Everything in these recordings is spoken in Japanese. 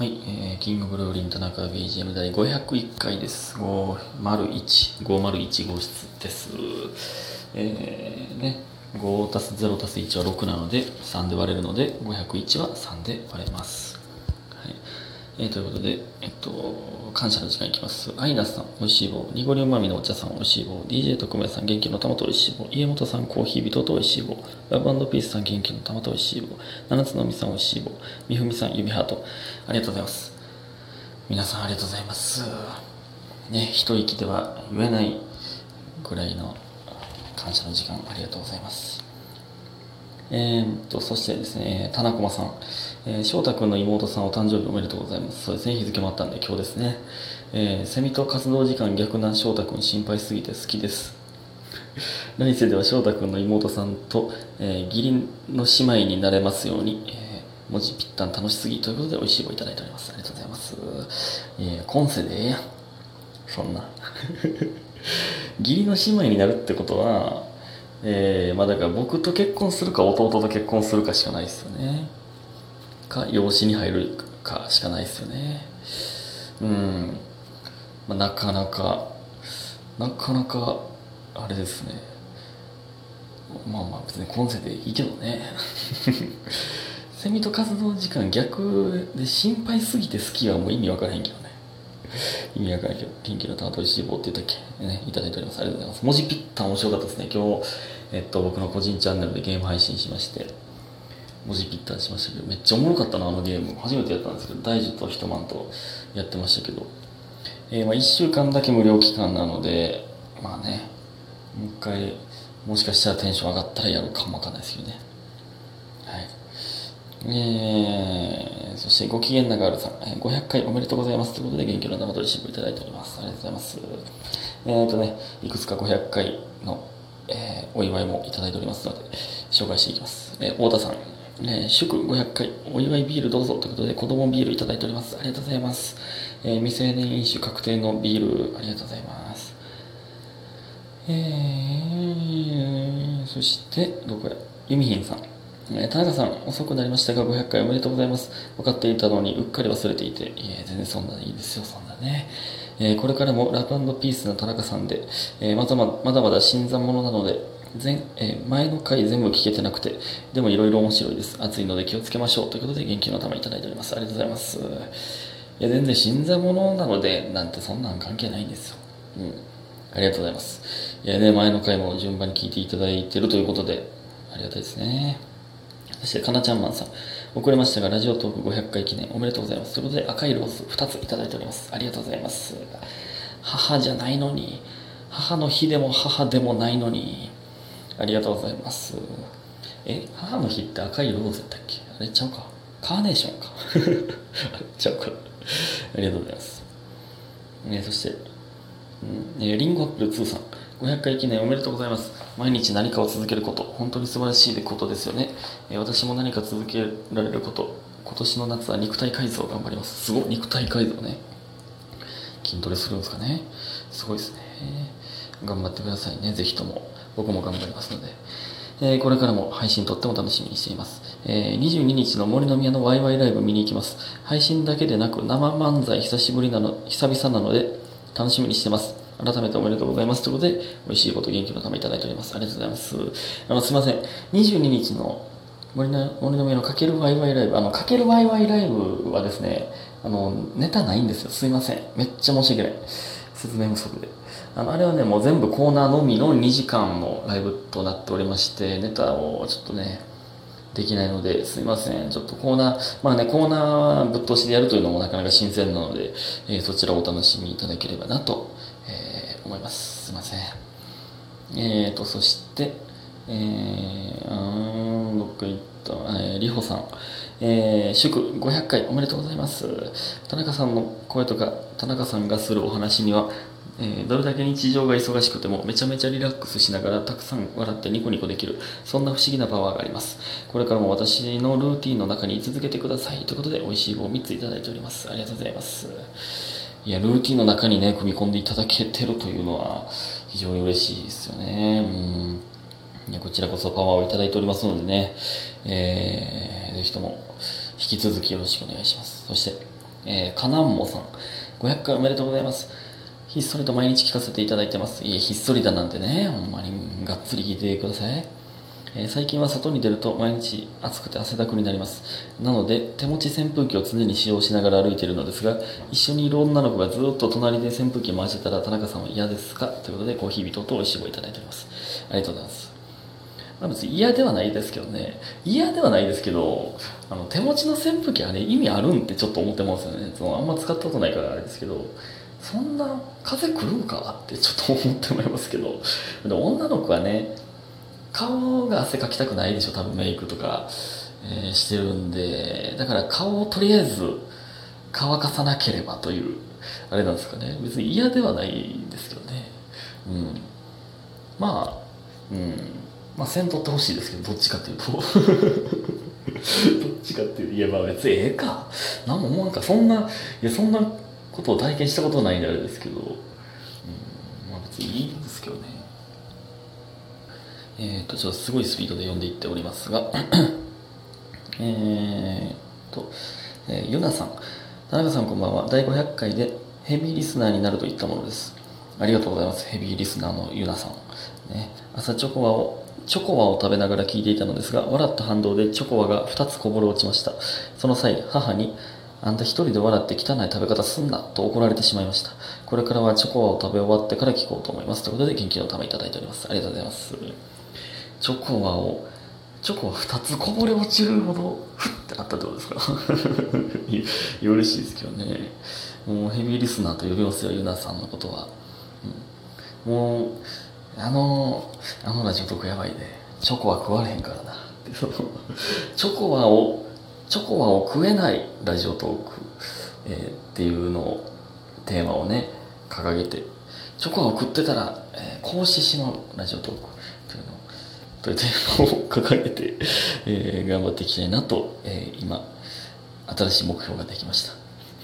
はい、えー、キングブルーリン田中 BGM 第501回です。501、501号室です。えー、ね、5たす0たす1は6なので、3で割れるので、501は3で割れます。えー、ということで、えっと、感謝の時間いきます。アイナさん、おいしい棒。ニゴリウマミのお茶さん、おいしい棒。DJ 特命さん、元気の玉とおいしい棒。家元さん、コーヒー人とおいしい棒。ラブピースさん、元気の玉とおいしい棒。七つのみさん、おいしい棒。みふみさん、指ハート。ありがとうございます。皆さん、ありがとうございます。ね、一息では言えないぐらいの感謝の時間、ありがとうございます。えー、っと、そしてですね、田中さん、えー、翔太くんの妹さんお誕生日おめでとうございます。そうですね、日付もあったんで今日ですね。えー、セミと活動時間逆な翔太くん心配すぎて好きです。来世では翔太くんの妹さんと、えー、義理の姉妹になれますように、えー、文字ぴったん楽しすぎということで美味しい棒いただいております。ありがとうございます。えー、今世でええやん。そんな。義理の姉妹になるってことは、えー、まあだから僕と結婚するか弟と結婚するかしかないですよね。か、養子に入るかしかないですよね。うん。まあ、なかなか、なかなか、あれですね。まあまあ別に今世でいいけどね。セミと活動時間逆で心配すぎて好きはもう意味わからへんけどね。意味わからへんけど、元気の玉としい棒って言ったっけね、いただいております。ありがとうございます。文字ぴったん面白かったですね。今日、えっと、僕の個人チャンネルでゲーム配信しまして、文字ぴったんしましたけど、めっちゃおもろかったな、あのゲーム。初めてやったんですけど、大樹とヒトマンとやってましたけど、えー、まあ1週間だけ無料期間なので、まあね、もう一回、もしかしたらテンション上がったらやるかもわかんないですけどね。はい。えー、そしてご機嫌なガールさん、えー、500回おめでとうございますということで元気の生取り新聞いただいております。ありがとうございます。えーとね、いくつか500回の、えー、お祝いもいただいておりますので、紹介していきます。えー、太田さん、えー、祝500回お祝いビールどうぞということで子供ビールいただいております。ありがとうございます。えー、未成年飲酒確定のビールありがとうございます。えー、そして、どこや、ユミヒンさん。えー、田中さん、遅くなりましたが、500回おめでとうございます。分かっていたのに、うっかり忘れていて、いえ、全然そんなに、いいですよ、そんなね。え、これからもラブピースの田中さんで、え、まだまだまだまだ新参者なので、前えー、前の回全部聞けてなくて、でもいろいろ面白いです。暑いので気をつけましょう。ということで、元気の玉いただいております。ありがとうございます。いや、全然新参者なので、なんてそんなん関係ないんですよ。うん。ありがとうございます。いやね、前の回も順番に聞いていただいてるということで、ありがたいですね。そして、かなちゃんマンさん。遅れましたが、ラジオトーク500回記念おめでとうございます。ということで、赤いローズ2ついただいております。ありがとうございます。母じゃないのに、母の日でも母でもないのに、ありがとうございます。え、母の日って赤いローズやったっけ？あれちゃうかカーネーションか。あれちゃうか。ありがとうございます。えそして、うん、えリンゴアップル2さん。500回記念おめでとうございます。毎日何かを続けること、本当に素晴らしいことですよね。え私も何か続けられること、今年の夏は肉体改造頑張ります。すごい、肉体改造ね。筋トレするんですかね。すごいですね。頑張ってくださいね、ぜひとも。僕も頑張りますので。えー、これからも配信とっても楽しみにしています。えー、22日の森の宮のワイワイライブ見に行きます。配信だけでなく生漫才久しぶりなの、久々なので楽しみにしてます。改めておめでとうございます。ということで、美味しいこと元気のためいただいております。ありがとうございます。あの、すいません。22日の森の森の宮のかけるワイワイライブ、あの、かけるワイワイライブはですね、あの、ネタないんですよ。すいません。めっちゃ申し訳ない。説明不足で。あの、あれはね、もう全部コーナーのみの2時間のライブとなっておりまして、ネタをちょっとね、できないので、すいません。ちょっとコーナー、まあね、コーナーぶっ通しでやるというのもなかなか新鮮なので、えー、そちらをお楽しみいただければなと、えー、思います。すいません。えーと、そして、えー、あーどっか行った、えー、りほさん。えー、祝500回おめでとうございます。田中さんの声とか、田中さんがするお話には、えー、どれだけ日常が忙しくてもめちゃめちゃリラックスしながらたくさん笑ってニコニコできるそんな不思議なパワーがあります。これからも私のルーティンの中に居続けてください。ということで美味しい棒3ついただいております。ありがとうございます。いやルーティンの中にね組み込んでいただけてるというのは非常に嬉しいですよね。うん。いやこちらこそパワーをいただいておりますのでね、えー、ぜひとも引き続きよろしくお願いします。そしてえー、かなんもさん、500回おめでとうございます。ひっそりと毎日聞かせていただいてます。いえ、ひっそりだなんてね、ほんまにがっつり聞いてください。えー、最近は外に出ると毎日暑くて汗だくになります。なので、手持ち扇風機を常に使用しながら歩いているのですが、一緒にいる女の子がずっと隣で扇風機回してたら、田中さんは嫌ですか？ということで、コーヒー人と美味しい棒いただいております。ありがとうございます。まあ、別に嫌ではないですけどね嫌ではないですけどあの手持ちの扇風機あれ意味あるんってちょっと思ってますよねそのあんま使ったことないからあれですけどそんな風来るんかってちょっと思ってもらいますけど。で女の子はね顔が汗かきたくないでしょ多分メイクとか、えー、してるんで。だから顔をとりあえず乾かさなければというあれなんですかね。別に嫌ではないんですけどね。うん。まあうん。まあせんとってほしいですけどどっちかっていうと。どっちかっていう言えば別にええか。何も思わんか。そんないやそんなことを体験したことないんであれですけど、うん、まあ別にいいんですけどね。えっ、ー、とちょっとすごいスピードで読んでいっておりますが えっと、えー、ゆなさん。田中さんこんばんは。第500回でヘビーリスナーになるといったものです。ありがとうございます。ヘビーリスナーのゆなさん。ね、朝チョコワをチョコワを食べながら聞いていたのですが、笑った反動でチョコワが2つこぼれ落ちました。その際、母に、あんた一人で笑って汚い食べ方すんなと怒られてしまいました。これからはチョコを食べ終わってから聞こうと思います。ということで元気のためいただいております。ありがとうございます。チョコワを、チョコは2つこぼれ落ちるほど、ふってなったってことですか、嬉しいですけどね。もうヘビーリスナーと呼びますよ、ユナさんのことは。うん、もう、あの、あのラジオトやばいで、チョコは食われへんからな。チョコはを、チョコはを食えないラジオトーク、えー、っていうのを、テーマをね、掲げて、チョコは食ってたら、えー、こうしてしまうラジオトークというのというテーマを掲げて、えー、頑張っていきたいなと、えー、今、新しい目標ができました。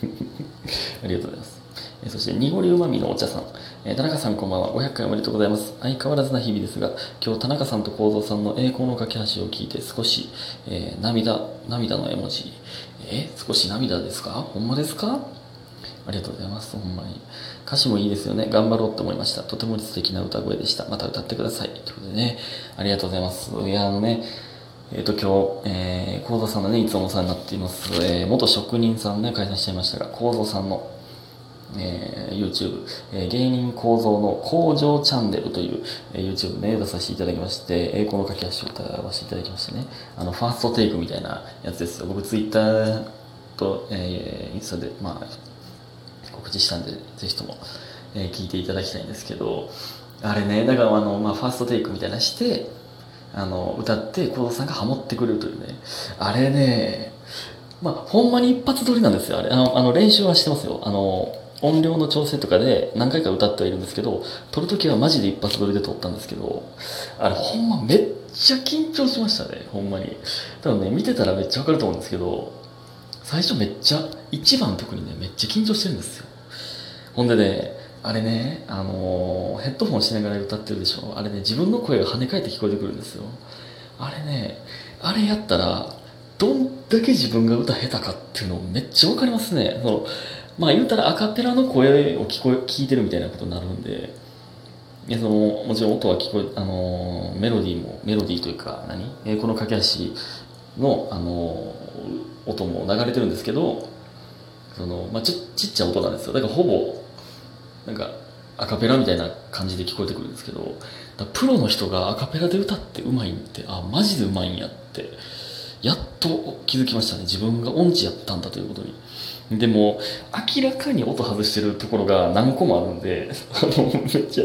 ありがとうございます。えそして、濁りうまみのお茶さん。え田中さんこんばんは。500回おめでとうございます。相変わらずな日々ですが、今日田中さんと幸三さんの栄光の架け橋を聞いて少し、えー、涙、涙の絵文字。え少し涙ですか？ほんまですか？ありがとうございます。ほんまに。歌詞もいいですよね。頑張ろうって思いました。とても素敵な歌声でした。また歌ってください。ということでね、ありがとうございます。いや、あのね、えっ、ー、と、今日、えー、幸三さんのね、いつもお世話になっています、えー、元職人さんね、解散しちゃいましたが、幸三さんのえー、YouTube、えー、芸人構造の工場チャンネルという、えー、YouTube ね、出させていただきまして、栄光の駆け足を歌わせていただきましてね、あの、ファーストテイクみたいなやつですよ。僕、Twitter と、えー、インスタで、まあ、告知したんで、ぜひとも、えー、聞いていただきたいんですけど、あれね、だからあの、まあ、ファーストテイクみたいなして、あの、歌って、幸三さんがハモってくれるというね、あれね、まあ、ほんまに一発撮りなんですよ、あれ。あの、あの練習はしてますよ。あの、音量の調整とかで何回か歌ってはいるんですけど撮るときはマジで一発撮りで撮ったんですけどあれほんまめっちゃ緊張しましたねほんまに。多分ね見てたらめっちゃわかると思うんですけど最初めっちゃ一番特にねめっちゃ緊張してるんですよ。ほんでねあれね、あのー、ヘッドホンしながら歌ってるでしょ。あれね自分の声が跳ね返って聞こえてくるんですよ。あれねあれやったらどんだけ自分が歌下手かっていうのめっちゃわかりますね。そのまあ言うたらアカペラの声を聞こえ聞いてるみたいなことになるんでいやそのもちろん音は聞こえあのメロディーもメロディーというか何？えこの駆け足のあの音も流れてるんですけどその、まあ、ちちっちゃい音なんですよ。だからほぼなんかアカペラみたいな感じで聞こえてくるんですけどプロの人がアカペラで歌ってうまいってあマジでうまいんやってやっと気づきましたね。自分が音痴やったんだということに。でも明らかに音外してるところが何個もあるんであのめっちゃ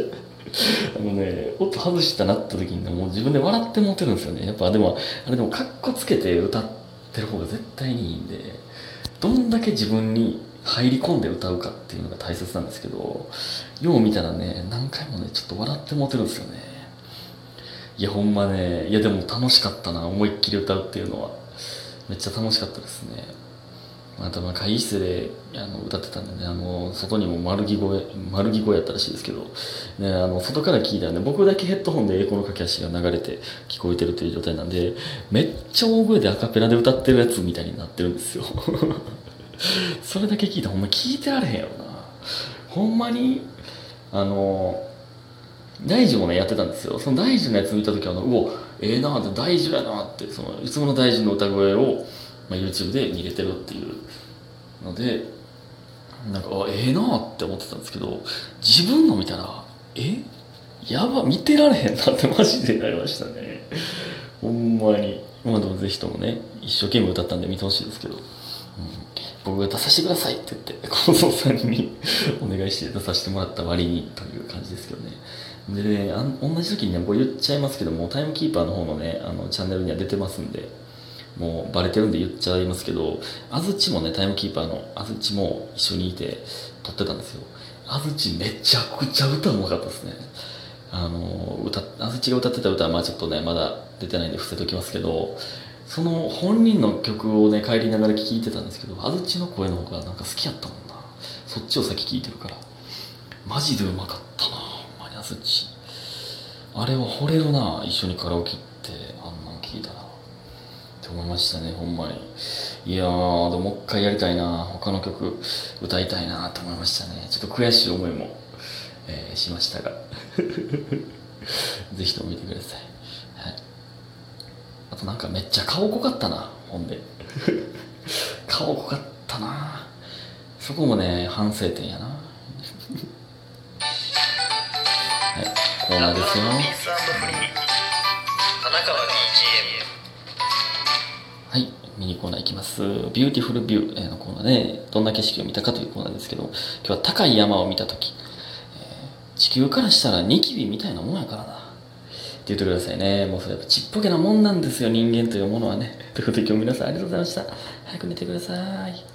あのね音外したなった時にもう自分で笑って持てるんですよね。やっぱでもあれでもかっこつけて歌ってる方が絶対にいいんでどんだけ自分に入り込んで歌うかっていうのが大切なんですけどよう見たらね何回もねちょっと笑って持てるんですよね。いやほんまねいやでも楽しかったな思いっきり歌うっていうのは。めっちゃ楽しかったですね。あとまあ会議室であの歌ってたんでねあの外にも丸着声丸着声やったらしいですけど、ね、あの外から聞いたらね僕だけヘッドホンで英語の駆け足が流れて聞こえてるという状態なんでめっちゃ大声でアカペラで歌ってるやつみたいになってるんですよ。それだけ聞いたほんま聞いてられへんやろな。ほんまにあの大樹もねやってたんですよ。その大樹のやつ見た時はあのうおええなって大樹やなってそのいつもの大樹の歌声を、まあ、YouTube で見れてるっていうのでなんかあええなって思ってたんですけど自分の見たらえやば見てられへんなってマジでなりましたね。ほんまに。まあでもぜひともね一生懸命歌ったんで見てほしいですけど、うん、僕が出させてくださいって言って 近藤さんに お願いして出させてもらった割にという感じですけどね。でねあ同じ時にね僕言っちゃいますけどもタイムキーパーの方のねあのチャンネルには出てますんで。もうバレてるんで言っちゃいますけど安土もねタイムキーパーの安土も一緒にいて撮ってたんですよ。安土めちゃくちゃ歌うまかったですね。あの歌安土が歌ってた歌はまあちょっとねまだ出てないんで伏せときますけどその本人の曲をね帰りながら聴いてたんですけど安土の声の方がなんか好きやったもんな。そっちを先聴いてるから。マジでうまかったなほんまに安土。あれは惚れるな一緒にカラオケ行ってあんなん聞いたらって思いましたねほんまに。いやーでももう一回やりたいな。他の曲歌いたいなと思いましたね。ちょっと悔しい思いも、えー、しましたが。ぜひとも見てください、はい、あとなんかめっちゃ顔濃かったなほんで。顔濃かったな。そこもね反省点やな。はいコーナーですよ。はミニコーナーいきます beautiful view のコーナーでどんな景色を見たかというコーナーですけど今日は高い山を見た時地球からしたらニキビみたいなもんやからな。って言ってくださいね。もうそれやっぱちっぽけなもんなんですよ、人間というものはね。ということで今日皆さんありがとうございました。早く寝てください。